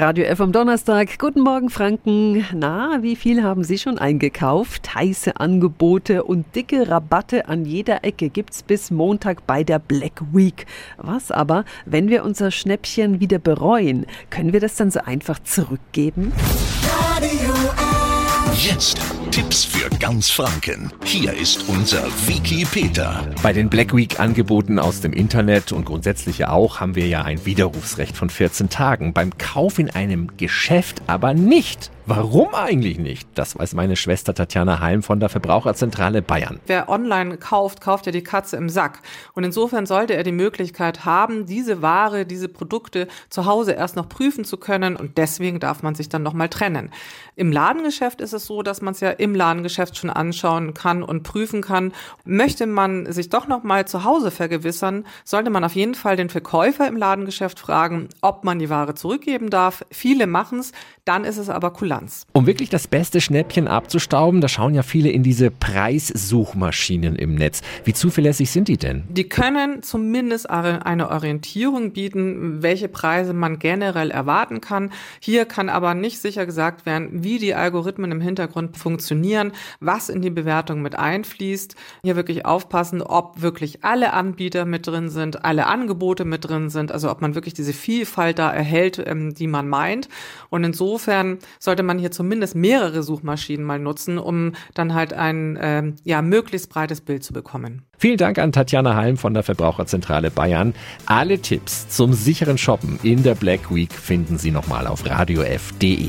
Radio F am Donnerstag. Guten Morgen, Franken. Na, wie viel haben Sie schon eingekauft? Heiße Angebote und dicke Rabatte an jeder Ecke gibt's bis Montag bei der Black Week. Was aber, wenn wir unser Schnäppchen wieder bereuen? Können wir das dann so einfach zurückgeben? Radio F. Jetzt Tipps für ganz Franken. Hier ist unser Wiki Peter. Bei den Black Week Angeboten aus dem Internet und grundsätzlich ja auch haben wir ja ein Widerrufsrecht von 14 Tagen. Beim Kauf in einem Geschäft aber nicht. Warum eigentlich nicht? Das weiß meine Schwester Tatjana Heim von der Verbraucherzentrale Bayern. Wer online kauft, kauft ja die Katze im Sack. Und insofern sollte er die Möglichkeit haben, diese Ware, diese Produkte zu Hause erst noch prüfen zu können. Und deswegen darf man sich dann nochmal trennen. Im Ladengeschäft ist es so, dass man es ja im Ladengeschäft schon anschauen kann und prüfen kann. Möchte man sich doch nochmal zu Hause vergewissern, sollte man auf jeden Fall den Verkäufer im Ladengeschäft fragen, ob man die Ware zurückgeben darf. Viele machen es, dann ist es aber kulant. Bilanz. Um wirklich das beste Schnäppchen abzustauben, da schauen ja viele in diese Preissuchmaschinen im Netz. Wie zuverlässig sind die denn? Die können zumindest eine Orientierung bieten, welche Preise man generell erwarten kann. Hier kann aber nicht sicher gesagt werden, wie die Algorithmen im Hintergrund funktionieren, was in die Bewertung mit einfließt. Hier wirklich aufpassen, ob wirklich alle Anbieter mit drin sind, alle Angebote mit drin sind, also ob man wirklich diese Vielfalt da erhält, ähm, die man meint. Und insofern sollte man hier zumindest mehrere Suchmaschinen mal nutzen, um dann halt ein ähm, ja, möglichst breites Bild zu bekommen. Vielen Dank an Tatjana Halm von der Verbraucherzentrale Bayern. Alle Tipps zum sicheren Shoppen in der Black Week finden Sie nochmal auf radiof.de.